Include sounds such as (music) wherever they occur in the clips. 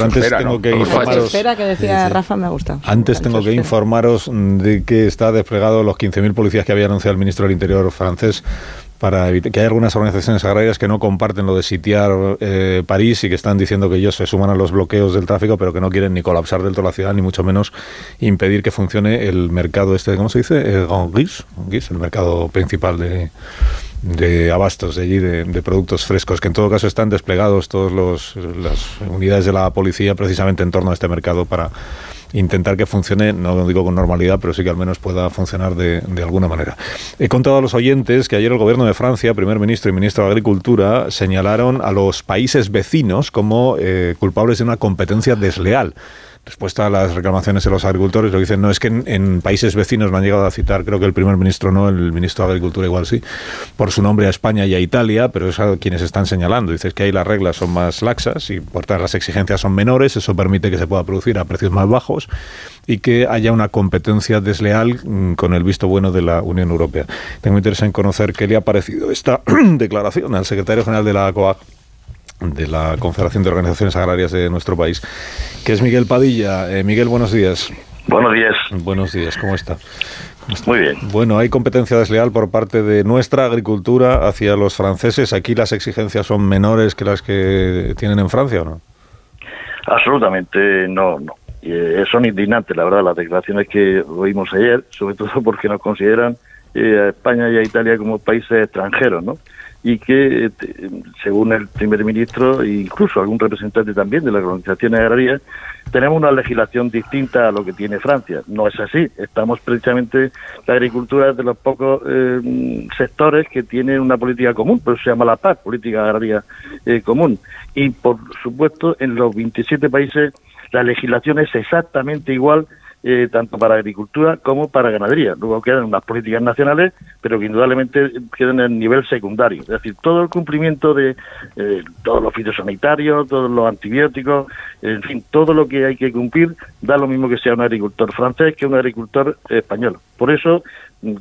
Antes tengo que informaros. que decía Rafa me gusta. Antes tengo que informaros de que está desplegado los 15.000 policías que había anunciado el ministro del Interior francés para evitar que hay algunas organizaciones agrarias que no comparten lo de sitiar eh, París y que están diciendo que ellos se suman a los bloqueos del tráfico, pero que no quieren ni colapsar del todo la ciudad, ni mucho menos impedir que funcione el mercado este, ¿cómo se dice? El Grand Guis, el mercado principal de, de abastos de allí, de, productos frescos, que en todo caso están desplegados todas las unidades de la policía precisamente en torno a este mercado para intentar que funcione, no digo con normalidad, pero sí que al menos pueda funcionar de, alguna manera. He contado a los oyentes que ayer el gobierno de Francia, primer ministro y ministro de Agricultura, señalaron a los países vecinos como eh, culpables de una competencia desleal respuesta a las reclamaciones de los agricultores, lo que dicen no es que en, países vecinos me han llegado a citar, creo que el primer ministro no, el ministro de Agricultura igual sí, por su nombre a España y a Italia, pero es a quienes están señalando. Dices que ahí las reglas son más laxas y por tanto las exigencias son menores, eso permite que se pueda producir a precios más bajos y que haya una competencia desleal mm, con el visto bueno de la Unión Europea. Tengo interés en conocer qué le ha parecido esta (clears throat) declaración al secretario general de la COAG de la Confederación de Organizaciones Agrarias de nuestro país, que es Miguel Padilla. Eh, Miguel, buenos días. Buenos días. Buenos días, ¿cómo está? Muy bien. Bueno, hay competencia desleal por parte de nuestra agricultura hacia los franceses. ¿Aquí las exigencias son menores que las que tienen en Francia o no? Absolutamente no, no. Eh, son indignantes, la verdad, las declaraciones que oímos ayer, sobre (laughs) todo porque nos consideran eh, a España y a Italia como países extranjeros, ¿no? Y que, eh, según el primer ministro e incluso algún representante también de las organizaciones agrarias, tenemos una legislación distinta a lo que tiene Francia. No es así. Estamos precisamente, la agricultura es de los pocos eh, sectores que tienen una política común, pero se llama la PAC, Política Agraria eh, Común. Y, por supuesto, en los 27 países la legislación es exactamente igual eh, tanto para agricultura como para ganadería. Luego quedan unas políticas nacionales, pero que indudablemente quedan en el nivel secundario. Es decir, todo el cumplimiento de eh, todos los fitosanitarios, todos los antibióticos, en fin, todo lo que hay que cumplir da lo mismo que sea un agricultor francés que un agricultor español. Por eso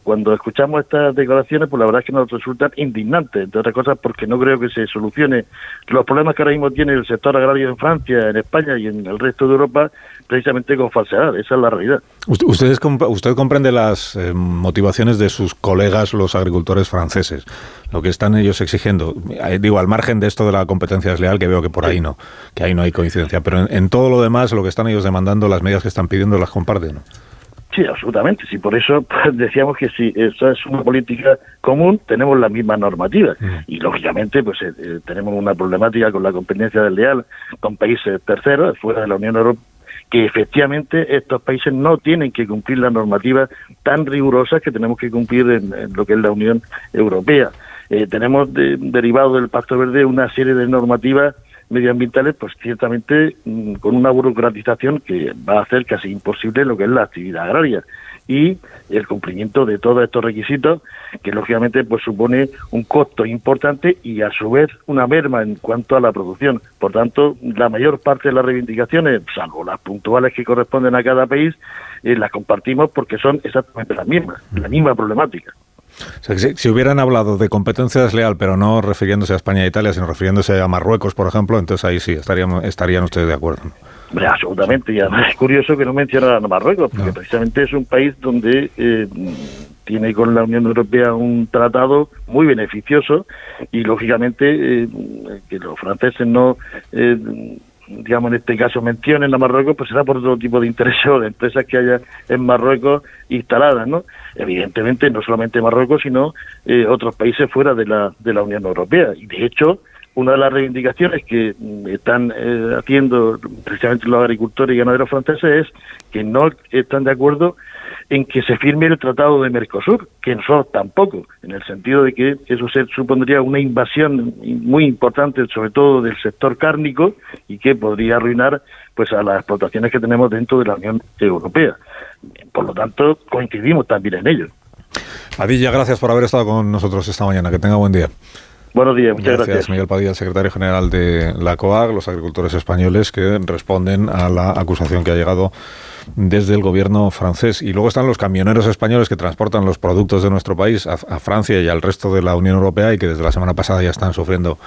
cuando escuchamos estas declaraciones, pues la verdad es que nos resultan indignantes, entre otras cosas porque no creo que se solucione los problemas que ahora mismo tiene el sector agrario en Francia, en España y en el resto de Europa, precisamente con falsedad. Esa es la realidad. Ustedes, usted comprende las eh, motivaciones de sus colegas, los agricultores franceses, lo que están ellos exigiendo. Eh, digo, al margen de esto de la competencia desleal, que veo que por ahí no, que ahí no hay coincidencia, pero en, en todo lo demás, lo que están ellos demandando, las medidas que están pidiendo, las comparten. ¿no? Sí, absolutamente. Sí, por eso (laughs) pues, decíamos que si esa es una política común, tenemos la misma normativa. Mm. Y lógicamente, pues eh, eh, tenemos una problemática con la competencia del leal con países terceros, fuera de la Unión Europea que efectivamente estos países no tienen que cumplir la normativa tan rigurosa que tenemos que cumplir en, lo que es la Unión Europea. Eh, tenemos derivado del Pacto Verde una serie de normativas medioambientales, pues ciertamente mm, con una burocratización que va a hacer casi imposible lo que es la actividad agraria y el cumplimiento de todos estos requisitos que lógicamente pues supone un costo importante y a su vez una merma en cuanto a la producción. Por tanto, la mayor parte de las reivindicaciones, salvo las puntuales que corresponden a cada país, eh, las compartimos porque son exactamente las mismas, la misma problemática si, hubieran hablado de competencia desleal, pero no refiriéndose a España e Italia, sino refiriéndose a Marruecos, por ejemplo, entonces ahí sí estarían, estarían ustedes de acuerdo. absolutamente, y además es curioso que no mencionaran a Marruecos, porque precisamente es un país donde eh, tiene con la Unión Europea un tratado muy beneficioso y lógicamente eh, que los franceses no eh, digamos en este caso mencionen a Marruecos, pues será por otro tipo de intereses (laughs) o de empresas que haya en Marruecos instaladas, ¿no? Evidentemente no solamente Marruecos, sino eh, otros países fuera de la, de la Unión Europea. Y de hecho, una de las reivindicaciones que mm, están eh, haciendo precisamente los agricultores y ganaderos franceses es que no están de acuerdo en que se firme el Tratado de Mercosur, que nosotros tampoco, en el sentido de que eso se supondría una invasión muy importante, sobre todo del sector cárnico, y que podría arruinar pues a las explotaciones que tenemos dentro de la Unión Europea. Por lo tanto, coincidimos también en ello. Padilla, gracias por haber estado con nosotros esta mañana. Que tenga buen día. Buenos días, muchas gracias. gracias. Miguel Padilla, secretario general de la COAG, los agricultores españoles que responden a la acusación que ha llegado desde el gobierno francés. Y luego están los camioneros españoles que transportan los productos de nuestro país a, Francia y al resto de la Unión Europea y que desde la semana pasada ya están sufriendo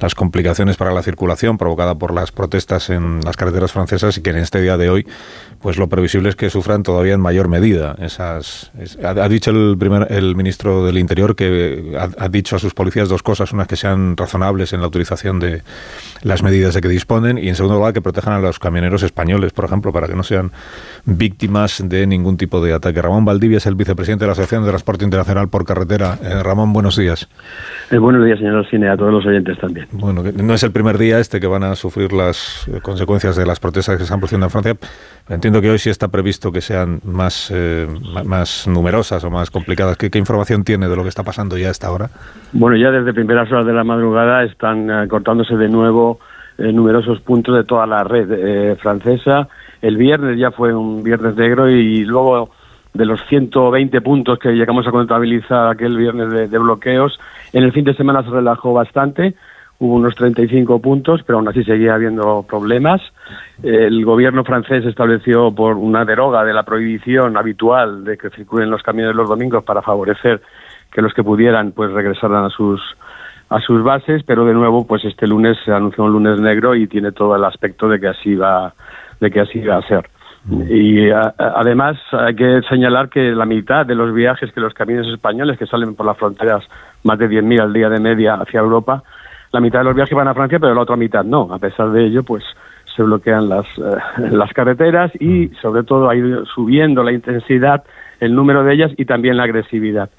las complicaciones para la circulación provocada por las protestas en las carreteras francesas y que en este día de hoy pues lo previsible es que sufran todavía en mayor medida esas ha, dicho el primer el ministro del Interior que ha, dicho a sus policías dos cosas unas que sean razonables en la utilización de las medidas de que disponen y en segundo lugar que protejan a los camioneros españoles por ejemplo para que no sean víctimas de ningún tipo de ataque Ramón Valdivia es el vicepresidente de la Asociación de Transporte Internacional por Carretera eh, Ramón buenos días eh, buenos días señor Alcine a todos los oyentes también bueno no es el primer día este que van a sufrir las eh, consecuencias de las protestas que se están produciendo en Francia entiendo que hoy sí está previsto que sean más más numerosas o más complicadas. ¿Qué, información tiene de lo que está pasando ya a esta hora? Bueno, ya desde primeras horas de la madrugada están cortándose de nuevo numerosos puntos de toda la red francesa. El viernes ya fue un viernes negro y luego de los 120 puntos que llegamos a contabilizar aquel viernes de bloqueos, en el fin de semana se relajó bastante hubo unos 35 puntos, pero aún así seguía habiendo problemas. El gobierno francés estableció por una deroga de la prohibición habitual de que circulen los camiones los domingos para favorecer que los que pudieran pues regresaran a sus a sus bases, pero de nuevo pues este lunes se anunció un lunes negro y tiene todo el aspecto de que así va de que así va a ser. Mm. Y además hay que señalar que la mitad de los viajes que los camiones españoles que salen por las fronteras, más de 10.000 al día de media hacia Europa, la mitad de los viajes van a Francia, pero la otra mitad no. A pesar de ello, pues se bloquean las, eh, (laughs) las carreteras y mm. sobre todo ha ido subiendo la intensidad, el número de ellas y también la agresividad.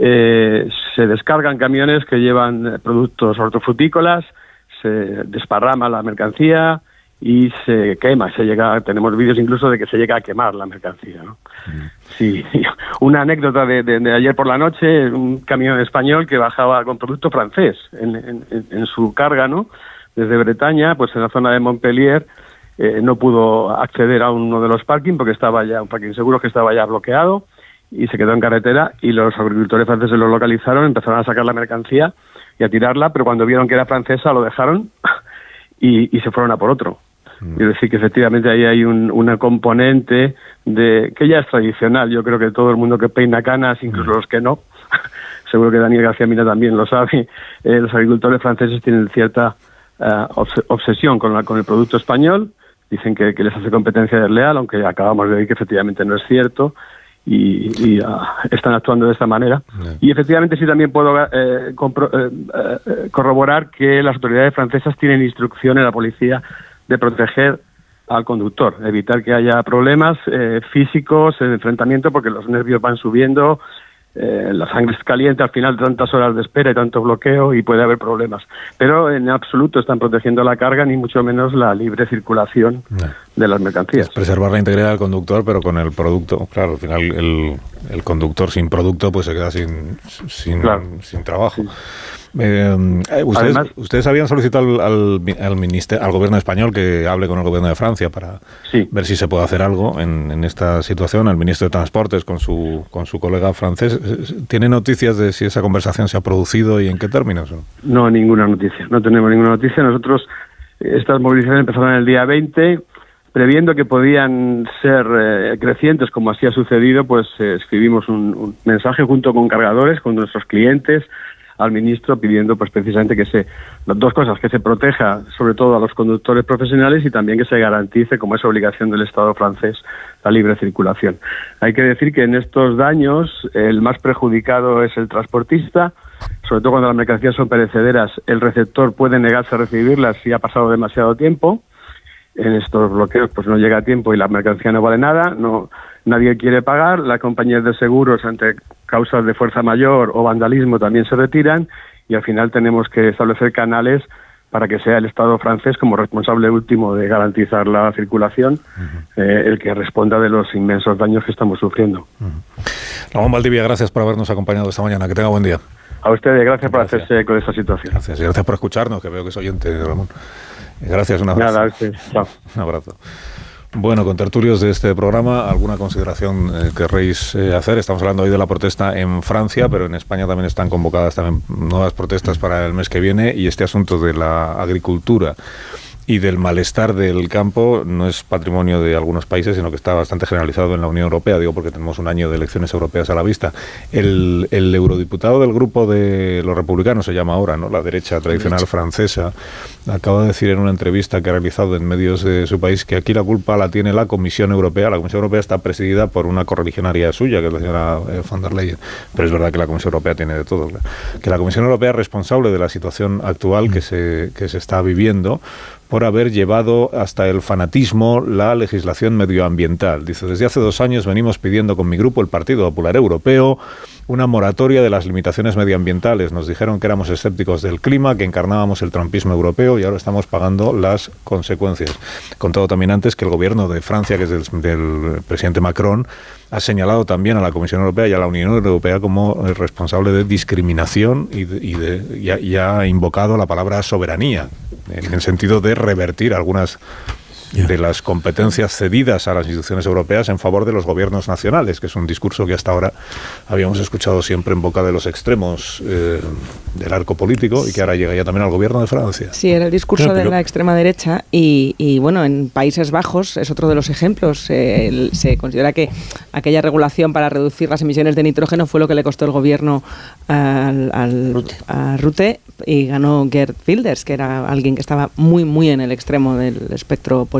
Eh, se descargan camiones que llevan productos hortofrutícolas, se desparrama la mercancía, y se quema, se llega, tenemos vídeos incluso de que se llega a quemar la mercancía. ¿no? Mm. Sí, (laughs) una anécdota de, ayer por la noche, un camión español que bajaba con producto francés en, en, su carga, ¿no? Desde Bretaña, pues en la zona de Montpellier, eh, no pudo acceder a uno de los parking porque estaba ya, un parking seguro que estaba ya bloqueado y se quedó en carretera y los agricultores franceses lo localizaron, empezaron a sacar la mercancía y a tirarla, pero cuando vieron que era francesa lo dejaron (laughs) y, y se fueron a por otro. Mm. Es decir, que efectivamente ahí hay un, una componente de que ya es tradicional. Yo creo que todo el mundo que peina canas, incluso mm. los que no, (laughs) seguro que Daniel García Mina también lo sabe, eh, los agricultores franceses tienen cierta eh, obsesión con, la, con el producto español. Dicen que, les hace competencia desleal, aunque acabamos de ver que efectivamente no es cierto. Y, ah, están actuando de esta manera. Y efectivamente sí también puedo eh, corroborar que las autoridades francesas tienen instrucción en la policía de proteger al conductor, evitar que haya problemas eh, físicos, el enfrentamiento, porque los nervios van subiendo, eh, la sangre es caliente al final tantas horas de espera y tanto bloqueo y puede haber problemas. Pero en absoluto están protegiendo la carga ni mucho menos la libre circulación de las mercancías. preservar la integridad del conductor, pero con el producto, claro, al final el, el conductor sin producto pues se queda sin, sin, sin trabajo. Eh, eh, ustedes, habían solicitado al, al, ministerio, al gobierno español que hable con el gobierno de Francia para ver si se puede hacer algo en, esta situación. Al ministro de Transportes con su, con su colega francés. ¿Tiene noticias de si esa conversación se ha producido y en qué términos? No, ninguna noticia. No tenemos ninguna noticia. Nosotros, estas movilizaciones empezaron el día 20 previendo que podían ser eh, crecientes como así ha sucedido, pues escribimos un, un, mensaje junto con cargadores, con nuestros clientes, al ministro pidiendo pues precisamente que se las dos cosas que se proteja sobre todo a los conductores profesionales y también que se garantice como es obligación del Estado francés la libre circulación. Hay que decir que en estos daños el más perjudicado es el transportista, sobre todo cuando las mercancías son perecederas, el receptor puede negarse a recibirlas si ha pasado demasiado tiempo. En estos bloqueos pues no llega a tiempo y la mercancía no vale nada, no nadie quiere pagar, las compañías de seguros ante causas de fuerza mayor o vandalismo también se retiran y al final tenemos que establecer canales para que sea el Estado francés como responsable último de garantizar la circulación eh, el que responda de los inmensos daños que estamos sufriendo. Ramón Valdivia, gracias por habernos acompañado esta mañana. Que tenga buen día. A ustedes, gracias, por hacerse de esta situación. Gracias y gracias por escucharnos, que veo que es oyente, Ramón. Gracias, un abrazo. Nada, (laughs) Un abrazo. Bueno, con tertulios de este programa, ¿alguna consideración eh, querréis eh, hacer? Estamos hablando hoy de la protesta en Francia, pero en España también están convocadas también nuevas protestas para el mes que viene y este asunto de la agricultura y del malestar del campo no es patrimonio de algunos países, sino que está bastante generalizado en la Unión Europea, digo porque tenemos un año de elecciones europeas a la vista. El, eurodiputado del grupo de los republicanos se llama ahora, ¿no? La derecha tradicional francesa, acaba de decir en una entrevista que ha realizado en medios de su país que aquí la culpa la tiene la Comisión Europea. La Comisión Europea está presidida por una correligionaria suya, que es la señora eh, von der Leyen. Pero es verdad que la Comisión Europea tiene de todo. Que la Comisión Europea es responsable de la situación actual que se, que se está viviendo por haber llevado hasta el fanatismo la legislación medioambiental. Dice, desde hace dos años venimos pidiendo con mi grupo, el Partido Popular Europeo, una moratoria de las limitaciones medioambientales. Nos dijeron que éramos escépticos del clima, que encarnábamos el trumpismo europeo y ahora estamos pagando las consecuencias. Contado también antes que el gobierno de Francia, que es del, presidente Macron, ha señalado también a la Comisión Europea y a la Unión Europea como responsable de discriminación y, y ha invocado la palabra soberanía, en el sentido de revertir algunas de las competencias cedidas a las instituciones europeas en favor de los gobiernos nacionales, que es un discurso que hasta ahora habíamos escuchado siempre en boca de los extremos eh, del arco político y que ahora llega ya también al gobierno de Francia. Sí, era el discurso de la extrema derecha y, bueno, en Países Bajos es otro de los ejemplos. se considera que aquella regulación para reducir las emisiones de nitrógeno fue lo que le costó el gobierno al, a Rute y ganó Gerd Wilders, que era alguien que estaba muy, muy en el extremo del espectro político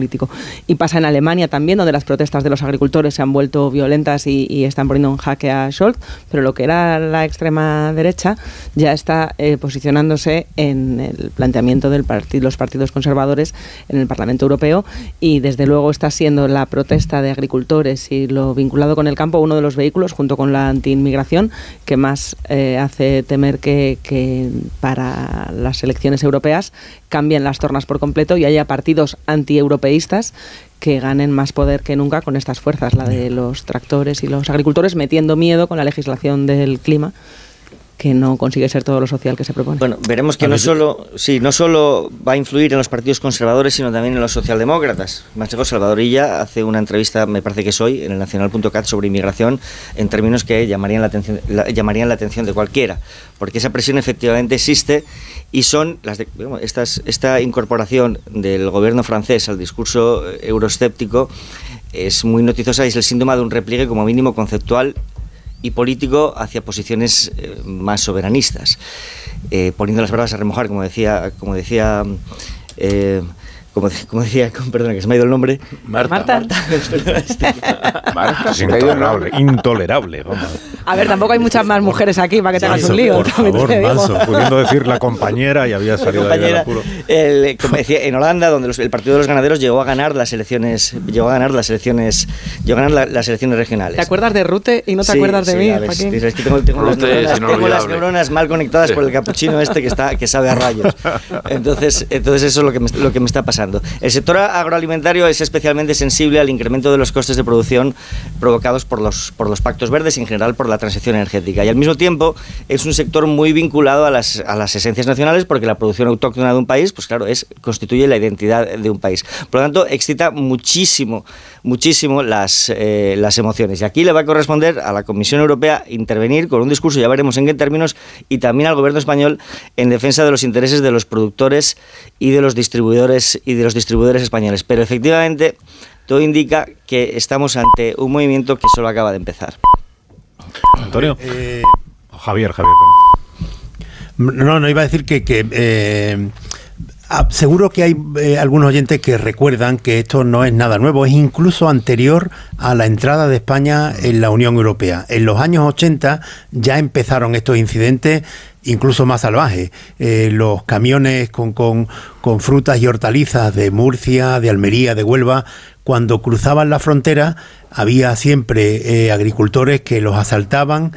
Y pasa en Alemania también, donde las protestas de los agricultores se han vuelto violentas y, están poniendo en jaque a Scholz, pero lo que era la extrema derecha ya está eh, posicionándose en el planteamiento de los partidos conservadores en el Parlamento Europeo y desde luego está siendo la protesta de agricultores y lo vinculado con el campo uno de los vehículos, junto con la antiinmigración, que más eh, hace temer que para las elecciones europeas cambien las tornas por completo y haya partidos antieuropeístas que ganen más poder que nunca con estas fuerzas, la de los tractores y los agricultores, metiendo miedo con la legislación del clima que no consigue ser todo lo social que se propone. Bueno, veremos que no solo, sí, no solo va a influir en los partidos conservadores, sino también en los socialdemócratas. Macheco Salvadorilla hace una entrevista, me parece que es hoy, en el Nacional.cat sobre inmigración, en términos que llamarían la, atención, llamarían la atención de cualquiera, porque esa presión efectivamente existe y son las estas, esta incorporación del gobierno francés al discurso euroescéptico es muy noticiosa y es el síntoma de un repliegue como mínimo conceptual y político hacia posiciones eh, más soberanistas, eh, poniendo las barbas a remojar, como decía, como decía eh, como, decía, (laughs) perdona que se me ha ido el nombre. Marta. Marta. Marta. (laughs) es (laughs) intolerable, intolerable. A ver, tampoco hay muchas más mujeres aquí para que te hagas un lío. Por favor, Manso, pudiendo decir la compañera y había salido de ahí apuro. como decía, en Holanda, donde el Partido de los Ganaderos llegó a ganar las elecciones, llegó a ganar las elecciones, llegó a ganar las elecciones regionales. ¿Te acuerdas de Rute y no te acuerdas de mí? es que tengo, tengo, las, neuronas, tengo las, neuronas, mal conectadas por el capuchino este que está que sabe a rayos. Entonces, entonces eso es lo que me, lo que me está pasando. El sector agroalimentario es especialmente sensible al incremento de los costes de producción provocados por los, por los pactos verdes y en general por la transición energética. Y al mismo tiempo es un sector muy vinculado a las, a las esencias nacionales porque la producción autóctona de un país, pues claro, es, constituye la identidad de un país. Por lo tanto, excita muchísimo, muchísimo las, eh, las emociones. Y aquí le va a corresponder a la Comisión Europea intervenir con un discurso, ya veremos en qué términos, y también al gobierno español en defensa de los intereses de los productores y de los distribuidores y de los distribuidores españoles. Pero efectivamente, todo indica que estamos ante un movimiento que solo acaba de empezar. Antonio. Eh, Javier, Javier. No, no iba a decir que, eh, ah, seguro que hay eh, algunos oyentes que recuerdan que esto no es nada nuevo, es incluso anterior a la entrada de España en la Unión Europea. En los años 80 ya empezaron estos incidentes incluso más salvajes. Eh, los camiones con, con, con, frutas y hortalizas de Murcia, de Almería, de Huelva, cuando cruzaban la frontera había siempre eh, agricultores que los asaltaban,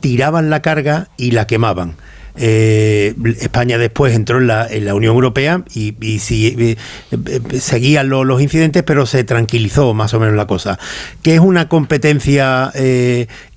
tiraban la carga y la quemaban. Eh, España después entró en la, en la Unión Europea y, y seguían los incidentes, pero se tranquilizó más o menos la cosa. Que es una competencia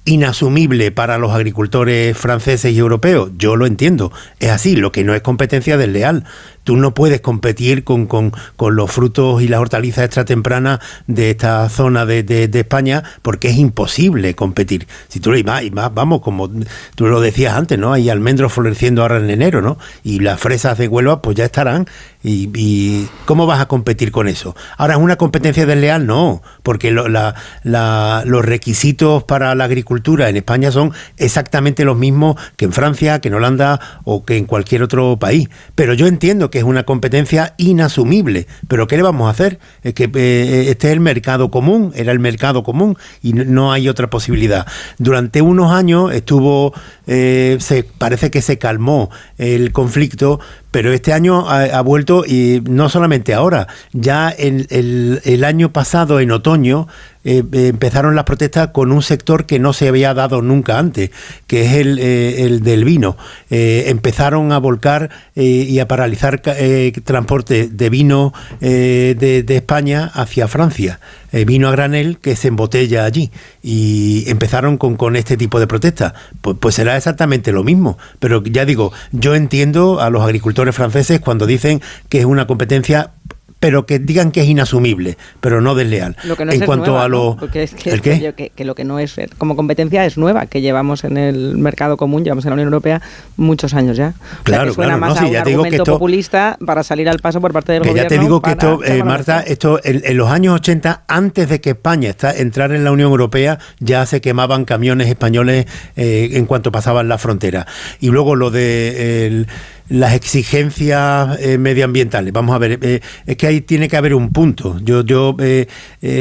inasumible para los agricultores franceses y europeos. Yo lo entiendo, es así, lo que no es competencia desleal. Tú no puedes competir con, con, los frutos y las hortalizas extra tempranas de esta zona de, de, España porque es imposible competir. Si tú y más, y más, vamos, como tú lo decías antes, ¿no? Hay almendros floreciendo ahora en enero, ¿no? Y las fresas de Huelva pues ya estarán ¿Y, cómo vas a competir con eso? Ahora, ¿es una competencia desleal? No, porque los requisitos para la agricultura en España son exactamente los mismos que en Francia, que en Holanda o que en cualquier otro país. Pero yo entiendo que es una competencia inasumible. ¿Pero qué le vamos a hacer? Es que eh, este es el mercado común, era el mercado común y no hay otra posibilidad. Durante unos años estuvo, eh, se, parece que se calmó el conflicto, pero este año ha, vuelto y no solamente ahora, ya el, el, año pasado, en otoño, eh, empezaron las protestas con un sector que no se había dado nunca antes, que es el, eh, el del vino. Eh, empezaron a volcar y a paralizar transporte de vino de, de, España hacia Francia. vino a granel que se embotella allí. Y empezaron con, con este tipo de protestas. Pues, pues será exactamente lo mismo. Pero ya digo, yo entiendo a los agricultores franceses cuando dicen que es una competencia pero que digan que es inasumible, pero no desleal. en cuanto a lo que, lo que no es como competencia es nueva, que llevamos en el mercado común, llevamos en la Unión Europea muchos años ya. Claro, suena más a un argumento populista para salir al paso por parte del gobierno. Ya te digo que esto, eh, Marta, esto en, los años 80, antes de que España está, entrara en la Unión Europea, ya se quemaban camiones españoles eh, en cuanto pasaban la frontera. Y luego lo de las exigencias eh, medioambientales. Vamos a ver, eh, es que ahí tiene que haber un punto. Yo, yo eh,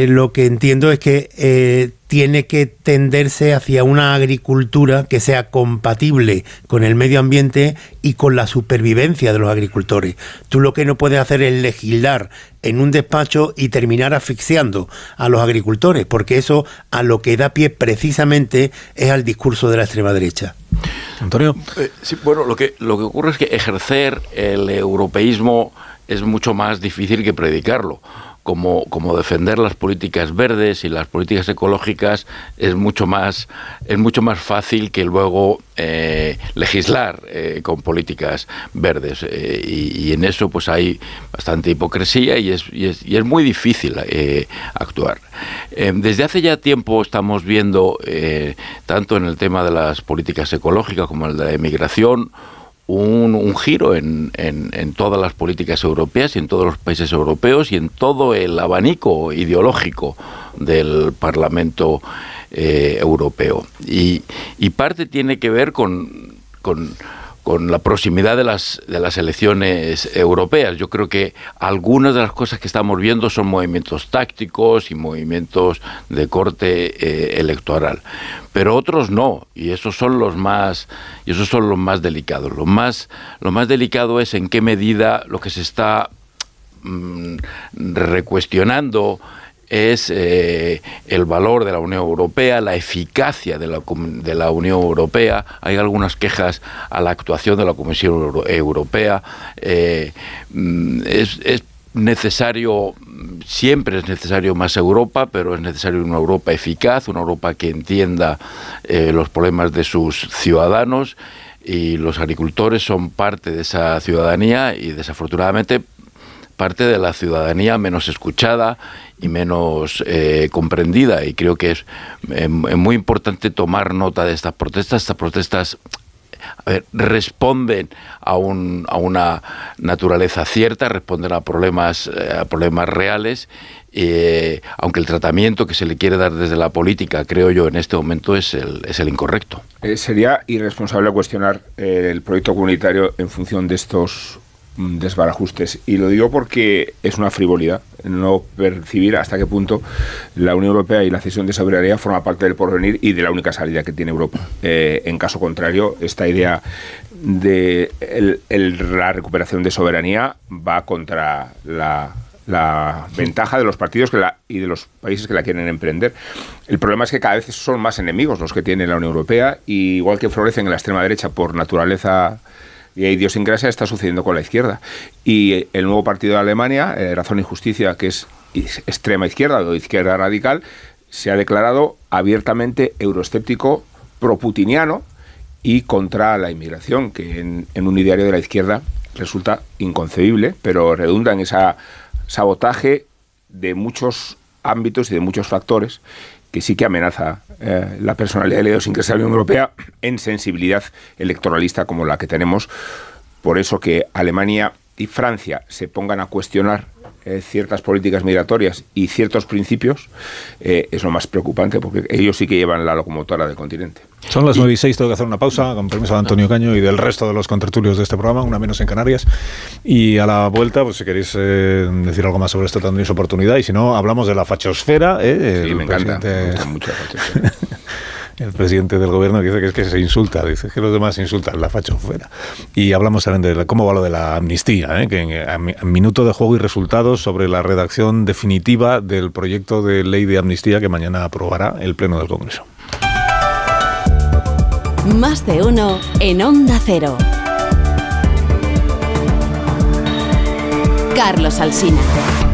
lo que entiendo es que tiene que tenderse hacia una agricultura que sea compatible con el medio ambiente y con la supervivencia de los agricultores. Tú lo que no puedes hacer es legislar en un despacho y terminar asfixiando a los agricultores, porque eso a lo que da pie precisamente es al discurso de la extrema derecha. Antonio. Eh, sí, bueno, lo que, lo que ocurre es que ejercer el europeísmo es mucho más difícil que predicarlo como, defender las políticas verdes y las políticas ecológicas es mucho más, es mucho más fácil que luego eh, legislar eh, con políticas verdes. Eh, y, en eso pues hay bastante hipocresía y es, y es, y es muy difícil actuar. desde hace ya tiempo estamos viendo, tanto en el tema de las políticas ecológicas como el de la inmigración, un, giro en, en, todas las políticas europeas y en todos los países europeos y en todo el abanico ideológico del Parlamento eh, Europeo. Y, y, parte tiene que ver con, con con la proximidad de las, de las elecciones europeas. Yo creo que algunas de las cosas que estamos viendo son movimientos tácticos y movimientos de corte eh, electoral, pero otros no, y esos son los más esos son los más delicados. Lo más más delicado es en qué medida lo que se está mm, recuestionando es eh, el valor de la Unión Europea, la eficacia de la, Unión Europea. Hay algunas quejas a la actuación de la Comisión Europea. Eh, mm, es, es, necesario, siempre es necesario más Europa, pero es necesario una Europa eficaz, una Europa que entienda eh, los problemas de sus ciudadanos y los agricultores son parte de esa ciudadanía y desafortunadamente parte de la ciudadanía menos escuchada y menos eh, comprendida. Y creo que es, muy importante tomar nota de estas protestas. Estas protestas responden a, un, a, una naturaleza cierta, responden a problemas, eh, a problemas reales, eh, aunque el tratamiento que se le quiere dar desde la política, creo yo, en este momento es el, es el incorrecto. sería irresponsable cuestionar el proyecto comunitario en función de estos desbarajustes. Y lo digo porque es una frivolidad no percibir hasta qué punto la Unión Europea y la cesión de soberanía forma parte del porvenir y de la única salida que tiene Europa. Eh, en caso contrario, esta idea de la recuperación de soberanía va contra la, ventaja de los partidos que la, y de los países que la quieren emprender. El problema es que cada vez son más enemigos los que tiene la Unión Europea, y igual que florecen en la extrema derecha por naturaleza y idiosincrasia está sucediendo con la izquierda. Y el nuevo partido de Alemania, eh, Razón y Justicia, que es extrema izquierda o izquierda radical, se ha declarado abiertamente euroescéptico, proputiniano y contra la inmigración, que en, en un ideario de la izquierda resulta inconcebible, pero redunda en ese sabotaje de muchos ámbitos y de muchos factores que sí que amenaza eh, la personalidad de la idiosincrasia de la Unión Europea en sensibilidad electoralista como la que tenemos. Por eso que Alemania y Francia se pongan a cuestionar eh, ciertas políticas migratorias y ciertos principios, eh, es lo más preocupante, porque ellos sí que llevan la locomotora del continente. Son las 9 y 6, tengo que hacer una pausa, con permiso de Antonio Caño y del resto de los contertulios de este programa, una menos en Canarias. Y a la vuelta, pues si queréis eh, decir algo más sobre esto, tendréis oportunidad. Y si no, hablamos de la fachosfera. sí, me encanta, me encanta mucho la fachosfera. (laughs) el presidente del gobierno dice que es que se insulta, dice que los demás insultan, la facho fuera. Y hablamos también de cómo va lo de la amnistía, ¿eh? que en, minuto de juego y resultados sobre la redacción definitiva del proyecto de ley de amnistía que mañana aprobará el Pleno del Congreso. Más de uno en Onda Cero. Carlos Alsina.